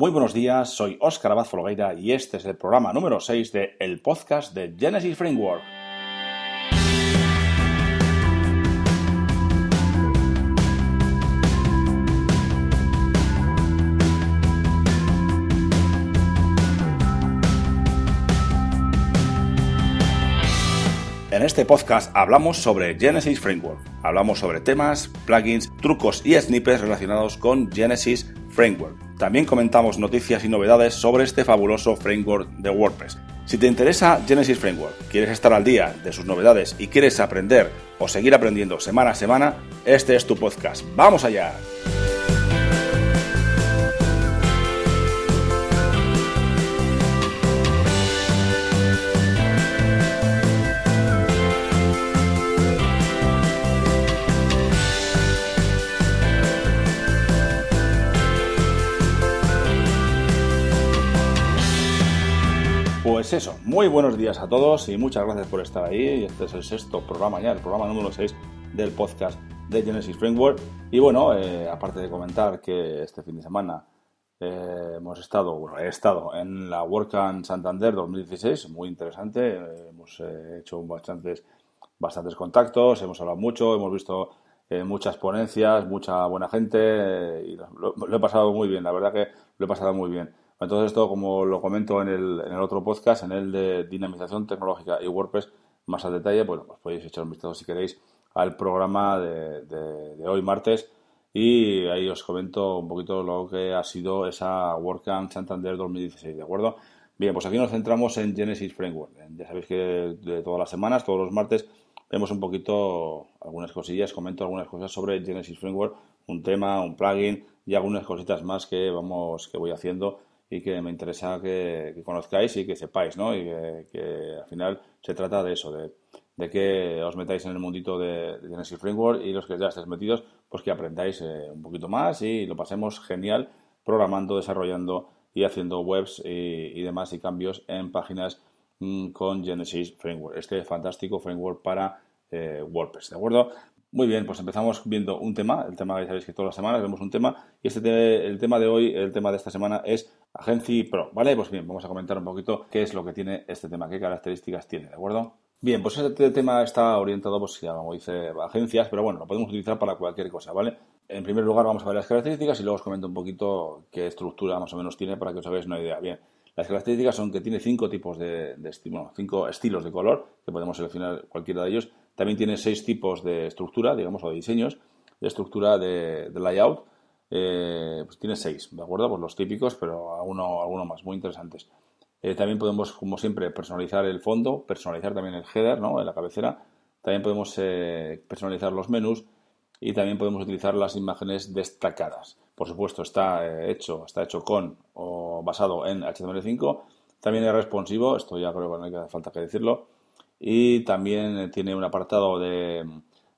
Muy buenos días, soy Óscar Abad Folgueira y este es el programa número 6 de el podcast de Genesis Framework. En este podcast hablamos sobre Genesis Framework. Hablamos sobre temas, plugins, trucos y snippets relacionados con Genesis Framework. También comentamos noticias y novedades sobre este fabuloso framework de WordPress. Si te interesa Genesis Framework, quieres estar al día de sus novedades y quieres aprender o seguir aprendiendo semana a semana, este es tu podcast. ¡Vamos allá! Pues eso, muy buenos días a todos y muchas gracias por estar ahí. Este es el sexto programa ya, el programa número 6 del podcast de Genesis Framework. Y bueno, eh, aparte de comentar que este fin de semana eh, hemos estado, bueno, he estado en la WordCamp Santander 2016, muy interesante. Eh, hemos hecho bastantes, bastantes contactos, hemos hablado mucho, hemos visto muchas ponencias, mucha buena gente y lo he pasado muy bien, la verdad que lo he pasado muy bien. Entonces esto, como lo comento en el, en el otro podcast, en el de dinamización tecnológica y WordPress, más al detalle, bueno, pues podéis echar un vistazo si queréis al programa de, hoy martes y ahí os comento un poquito lo que ha sido esa WordCamp Santander 2016, ¿de acuerdo? Bien, pues aquí nos centramos en Genesis Framework. Ya sabéis que de todas las semanas, todos los martes, vemos un poquito algunas cosillas, comento algunas cosas sobre Genesis Framework, un tema, un plugin y algunas cositas más que vamos, que voy haciendo y que me interesa que, conozcáis y que sepáis, ¿no? Y que, al final se trata de eso, de, que os metáis en el mundito de, Genesis Framework y los que ya estéis metidos, pues que aprendáis eh, un poquito más y lo pasemos genial programando, desarrollando y haciendo webs y, demás y cambios en páginas mm, con Genesis Framework, este fantástico framework para eh, WordPress, ¿de acuerdo? Muy bien, pues empezamos viendo un tema, el tema que sabéis que todas las semanas vemos un tema, y este el tema de hoy, el tema de esta semana es Agency Pro, ¿vale? Pues bien, vamos a comentar un poquito qué es lo que tiene este tema, qué características tiene, ¿de acuerdo? Bien, pues este tema está orientado, pues ya como dice, agencias, pero bueno, lo podemos utilizar para cualquier cosa, ¿vale? En primer lugar vamos a ver las características y luego os comento un poquito qué estructura más o menos tiene para que os hagáis una idea. Bien, las características son que tiene cinco tipos de, de cinco estilos de color, que podemos seleccionar cualquiera de ellos. También tiene seis tipos de estructura, digamos, o de diseños, de estructura de, layout. Eh, pues tiene seis, ¿de acuerdo? Pues los típicos, pero alguno, alguno más, muy interesantes. Eh, también podemos, como siempre, personalizar el fondo, personalizar también el header, ¿no? En la cabecera. También podemos eh, personalizar los menús y también podemos utilizar las imágenes destacadas. Por supuesto, está hecho, está hecho con o basado en HTML5. También es responsivo, esto ya creo que no hay falta que decirlo y también eh, tiene un apartado de,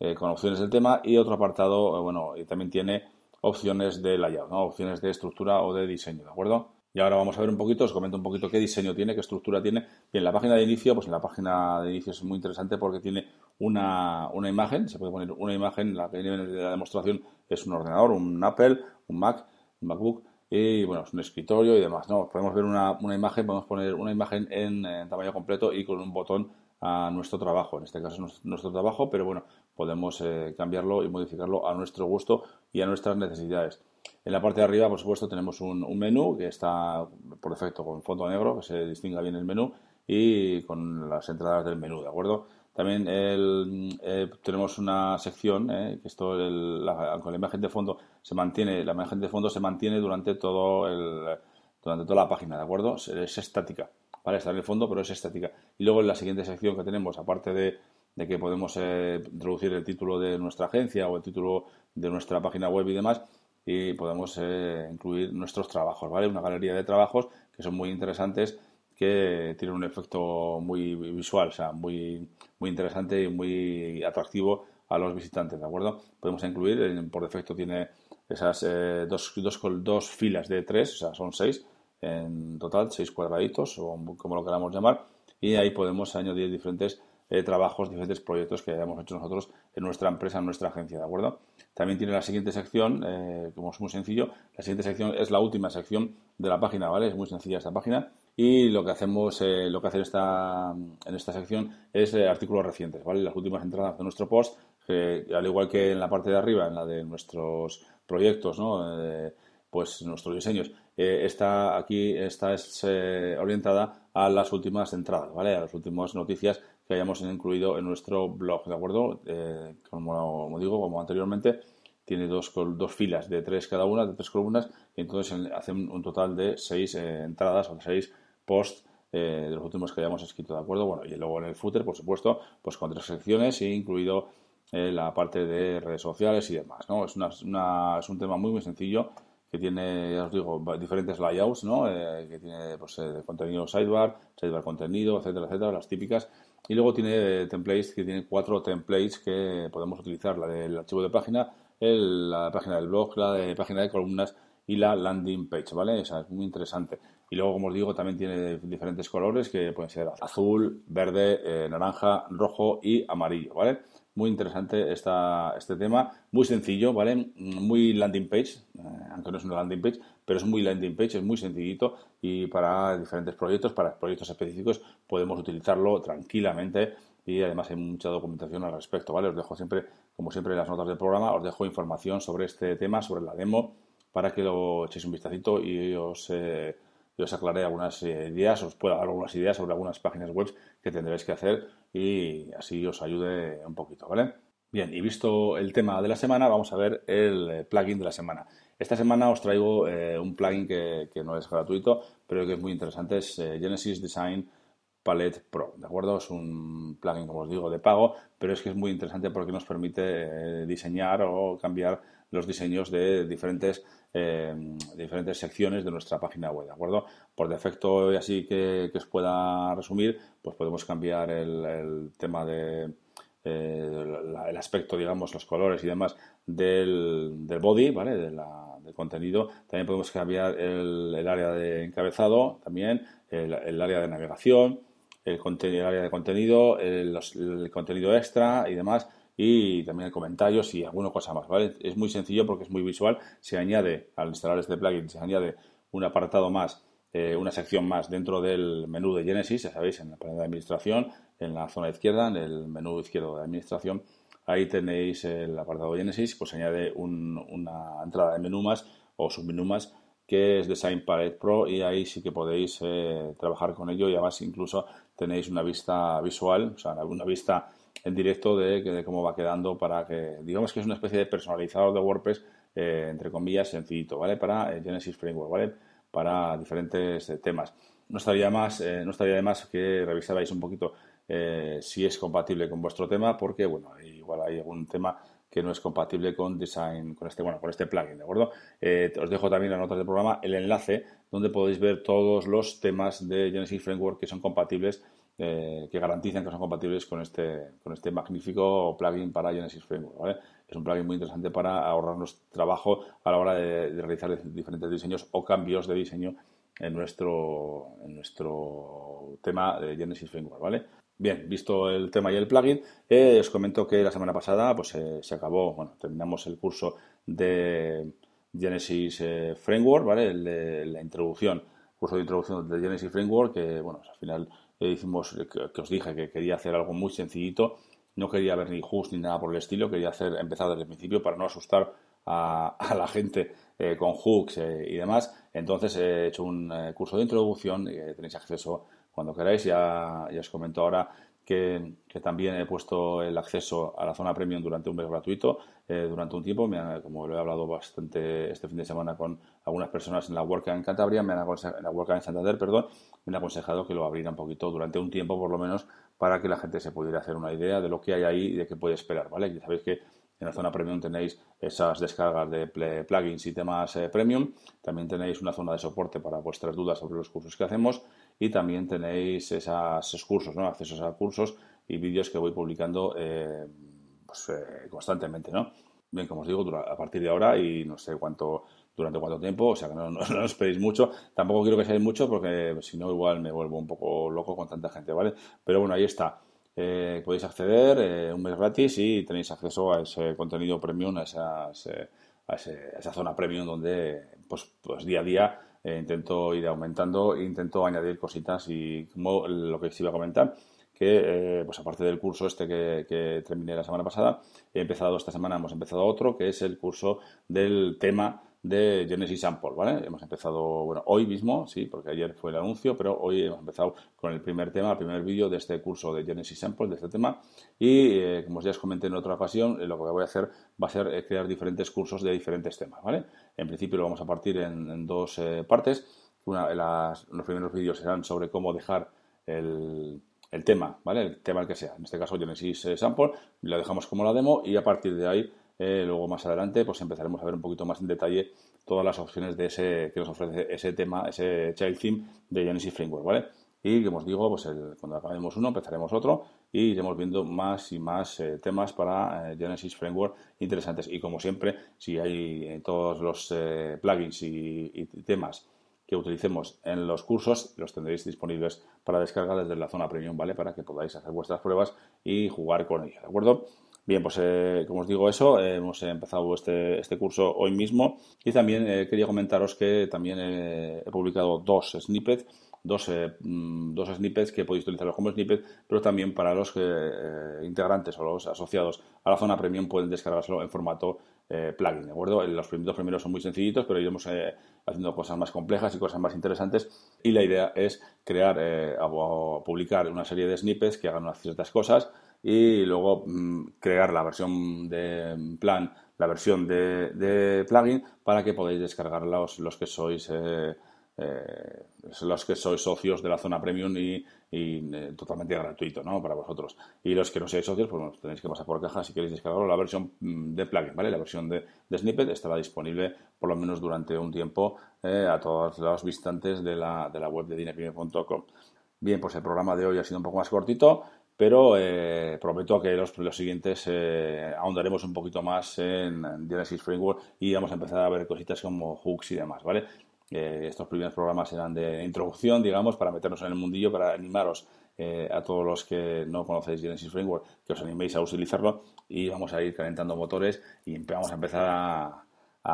eh, con opciones del tema y otro apartado, eh, bueno, y también tiene opciones de layout, ¿no? opciones de estructura o de diseño, ¿de acuerdo? Y ahora vamos a ver un poquito, os comento un poquito qué diseño tiene, qué estructura tiene. Bien, la página de inicio, pues en la página de inicio es muy interesante porque tiene una, una imagen, se puede poner una imagen, la que viene de la demostración es un ordenador, un Apple, un Mac, un MacBook, y bueno, es un escritorio y demás, ¿no? Podemos ver una, una imagen, podemos poner una imagen en, en, tamaño completo y con un botón a nuestro trabajo. En este caso es nuestro trabajo, pero bueno, podemos eh, cambiarlo y modificarlo a nuestro gusto y a nuestras necesidades. En la parte de arriba, por supuesto, tenemos un, menú que está por defecto con fondo negro, que se distinga bien el menú y con las entradas del menú, ¿de acuerdo? También eh, tenemos una sección, eh, que esto, la, con la imagen de fondo se mantiene, la imagen de fondo se mantiene durante todo el, durante toda la página, ¿de acuerdo? Es estática. ¿Vale? Está en el fondo, pero es estática. Y luego en la siguiente sección que tenemos, aparte de, que podemos eh, introducir el título de nuestra agencia o el título de nuestra página web y demás, y podemos eh, incluir nuestros trabajos, ¿vale? Una galería de trabajos que son muy interesantes, que tienen un efecto muy visual, o sea, muy, muy interesante y muy atractivo a los visitantes, ¿de acuerdo? Podemos incluir, por defecto tiene esas eh, dos, dos, dos filas de tres, o sea, son seis, en total, seis cuadraditos o como lo queramos llamar, y ahí podemos añadir diferentes eh, trabajos, diferentes proyectos que hayamos hecho nosotros en nuestra empresa, en nuestra agencia, ¿de acuerdo? También tiene la siguiente sección, eh, como es muy sencillo, la siguiente sección es la última sección de la página, ¿vale? Es muy sencilla esta página y lo que hacemos, eh, lo que hace esta, en esta sección es artículos recientes, ¿vale? Las últimas entradas de nuestro post, al igual que en la parte de arriba, en la de nuestros proyectos, ¿no? pues nuestros diseños. Está aquí, esta es orientada a las últimas entradas, ¿vale? A las últimas noticias que hayamos incluido en nuestro blog, ¿de acuerdo? Eh, como, digo, como anteriormente, tiene dos, dos filas de tres cada una, de tres columnas, y entonces hacen un total de seis eh, entradas o seis posts eh, de los últimos que hayamos escrito, ¿de acuerdo? Bueno, y luego en el footer, por supuesto, pues con tres secciones, incluido la parte de redes sociales y demás, ¿no? Es, una, es un tema muy, muy sencillo que tiene, ya os digo, diferentes layouts, ¿no? que tiene pues, contenido sidebar, sidebar contenido, etcétera, etcétera, las típicas. Y luego tiene templates que tiene cuatro templates que podemos utilizar, la del archivo de página, la página del blog, la de página de columnas y la landing page, ¿vale? Esa es muy interesante. Y luego, como os digo, también tiene diferentes colores que pueden ser azul, verde, eh, naranja, rojo y amarillo, ¿vale? Muy interesante esta, este tema, muy sencillo, ¿vale? Muy landing page, eh, aunque no es una landing page, pero es muy landing page, es muy sencillito y para diferentes proyectos, para proyectos específicos, podemos utilizarlo tranquilamente y además hay mucha documentación al respecto, ¿vale? Os dejo siempre, como siempre en las notas del programa, os dejo información sobre este tema, sobre la demo, para que lo echéis un vistacito y os, eh, os aclaré algunas eh, ideas, os pueda dar algunas ideas sobre algunas páginas web que tendréis que hacer y así os ayude un poquito, ¿vale? Bien, y visto el tema de la semana, vamos a ver el eh, plugin de la semana. Esta semana os traigo eh, un plugin que, no es gratuito, pero que es muy interesante, es Genesis Design Palette Pro, ¿de acuerdo? Es un plugin, como os digo, de pago, pero es que es muy interesante porque nos permite diseñar o cambiar los diseños de diferentes, diferentes secciones de nuestra página web, ¿de acuerdo? Por defecto, y así que, os pueda resumir, pues podemos cambiar el tema de el aspecto, digamos, los colores y demás del, del body, ¿vale? del contenido. También podemos cambiar el, área de encabezado, también el, área de navegación, el, área de contenido, el, contenido extra y demás y también comentarios y alguna cosa más, ¿vale? Es muy sencillo porque es muy visual. Se añade, al instalar este plugin, se añade un apartado más, eh, una sección más dentro del menú de Genesis, ya sabéis, en la panel de administración, en la zona izquierda, en el menú izquierdo de administración, ahí tenéis el apartado Genesis, pues añade una entrada de menú más o submenú más que es Design Palette Pro y ahí sí que podéis eh, trabajar con ello y además incluso tenéis una vista visual, o sea, una vista en directo de, cómo va quedando para que, digamos que es una especie de personalizador de WordPress, eh, entre comillas, sencillito, ¿vale? Para eh, Genesis Framework, ¿vale? Para diferentes temas. No estaría, más, no estaría de más que revisarais un poquito eh, si es compatible con vuestro tema, porque bueno, igual hay algún tema que no es compatible con design, con este, bueno, con este plugin, ¿de acuerdo? Eh, os dejo también las notas del programa el enlace donde podéis ver todos los temas de Genesis Framework que son compatibles, eh, que garantizan que son compatibles con este, con este magnífico plugin para Genesis Framework, Es un plugin muy interesante para ahorrarnos trabajo a la hora de, realizar diferentes diseños o cambios de diseño en nuestro, en nuestro tema de Genesis Framework, ¿vale? Bien, visto el tema y el plugin, eh, os comento que la semana pasada pues, eh, se acabó, bueno, terminamos el curso de Genesis Framework, ¿vale? la introducción, curso de introducción de Genesis Framework, que bueno, al final hicimos, que, os dije que quería hacer algo muy sencillito, no quería ver ni hooks ni nada por el estilo, quería hacer, empezar desde el principio para no asustar a, a la gente con hooks y demás. Entonces he hecho un curso de introducción, tenéis acceso cuando queráis. Ya, ya os comento ahora que, también he puesto el acceso a la zona premium durante un mes gratuito, eh, durante un tiempo. Me como lo he hablado bastante este fin de semana con algunas personas en la Work en Cantabria, me han en la Work en Santander, perdón, me han aconsejado que lo abriera un poquito durante un tiempo por lo menos para que la gente se pudiera hacer una idea de lo que hay ahí y de qué puede esperar, ¿vale? Ya sabéis que en la zona premium tenéis esas descargas de plugins y temas eh, premium. También tenéis una zona de soporte para vuestras dudas sobre los cursos que hacemos. Y también tenéis esos cursos, ¿no? accesos a cursos y vídeos que voy publicando eh, pues, eh, constantemente. ¿no? Bien, como os digo, a partir de ahora y no sé cuánto durante cuánto tiempo, o sea que no, no, os mucho. Tampoco quiero que seáis mucho porque si no igual me vuelvo un poco loco con tanta gente, ¿vale? Pero bueno, ahí está. podéis acceder un mes gratis y tenéis acceso a ese contenido premium, a, esas, a, esa zona premium donde pues, pues día a día intento ir aumentando intento añadir cositas y como lo que os iba a comentar que, eh, pues aparte del curso este que, terminé la semana pasada, he empezado esta semana, hemos empezado otro, que es el curso del tema de Genesis Sample, ¿vale? Hemos empezado, bueno, hoy mismo, sí, porque ayer fue el anuncio, pero hoy hemos empezado con el primer tema, el primer vídeo de este curso de Genesis Sample, de este tema, y eh, como ya os comenté en otra ocasión, eh, lo que voy a hacer va a ser crear diferentes cursos de diferentes temas, ¿vale? En principio lo vamos a partir en, dos partes, una, las, los primeros vídeos serán sobre cómo dejar el el tema, ¿vale? El tema que sea. En este caso Genesis eh, Sample, lo dejamos como la demo y a partir de ahí, eh, luego más adelante, pues empezaremos a ver un poquito más en detalle todas las opciones de ese que nos ofrece ese tema, ese child theme de Genesis Framework, ¿vale? Y como os digo, pues cuando acabemos uno, empezaremos otro y iremos viendo más y más eh, temas para Genesis Framework interesantes. Y como siempre, si hay todos los plugins y temas que utilicemos en los cursos, los tendréis disponibles para descargar desde la zona premium, ¿vale? Para que podáis hacer vuestras pruebas y jugar con ella, ¿de acuerdo? Bien, pues eh, como os digo eso, hemos empezado este, este, curso hoy mismo y también eh, quería comentaros que también he publicado dos snippets, dos, mm, dos snippets que podéis utilizarlos como snippet, pero también para los eh, integrantes o los asociados a la zona premium pueden descargárselo en formato eh, plugin, ¿de acuerdo? Los primeros primeros son muy sencillitos, pero iremos eh, haciendo cosas más complejas y cosas más interesantes. Y la idea es crear eh, o publicar una serie de snippets que hagan unas ciertas cosas y luego mm, crear la versión de plan, la versión de, plugin para que podáis descargar los, los que sois eh, los que sois socios de la zona premium y, eh, totalmente gratuito ¿no? para vosotros. Y los que no seáis socios, pues tenéis que pasar por caja si queréis descargarlo. La versión mm, de plugin, ¿vale? La versión de, snippet estará disponible por lo menos durante un tiempo eh, a todos los visitantes de la, de la web de dinepime.com. Bien, pues el programa de hoy ha sido un poco más cortito, pero eh, prometo que los, los siguientes ahondaremos un poquito más en, en Genesis Framework y vamos a empezar a ver cositas como hooks y demás, ¿vale? estos primeros programas serán de introducción, digamos, para meternos en el mundillo, para animaros eh, a todos los que no conocéis Genesis Framework, que os animéis a utilizarlo y vamos a ir calentando motores y vamos a empezar a,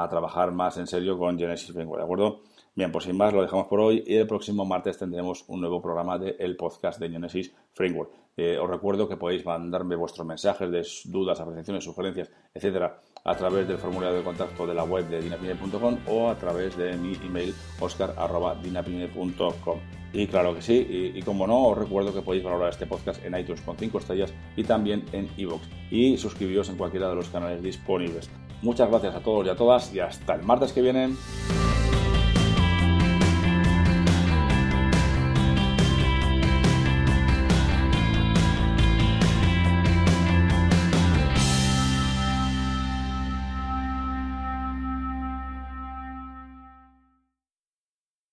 trabajar más en serio con Genesis Framework, ¿de acuerdo? Bien, pues sin más lo dejamos por hoy y el próximo martes tendremos un nuevo programa del el podcast de Genesis Framework. Eh, os recuerdo que podéis mandarme vuestros mensajes de dudas, apreciaciones, sugerencias, etcétera, a través del formulario de contacto de la web de dinapine.com o a través de mi email oscar.dinapine.com. Y claro que sí, y, como no, os recuerdo que podéis valorar este podcast en iTunes con 5 estrellas y también en iVoox. Y suscribiros en cualquiera de los canales disponibles. Muchas gracias a todos y a todas y hasta el martes que viene.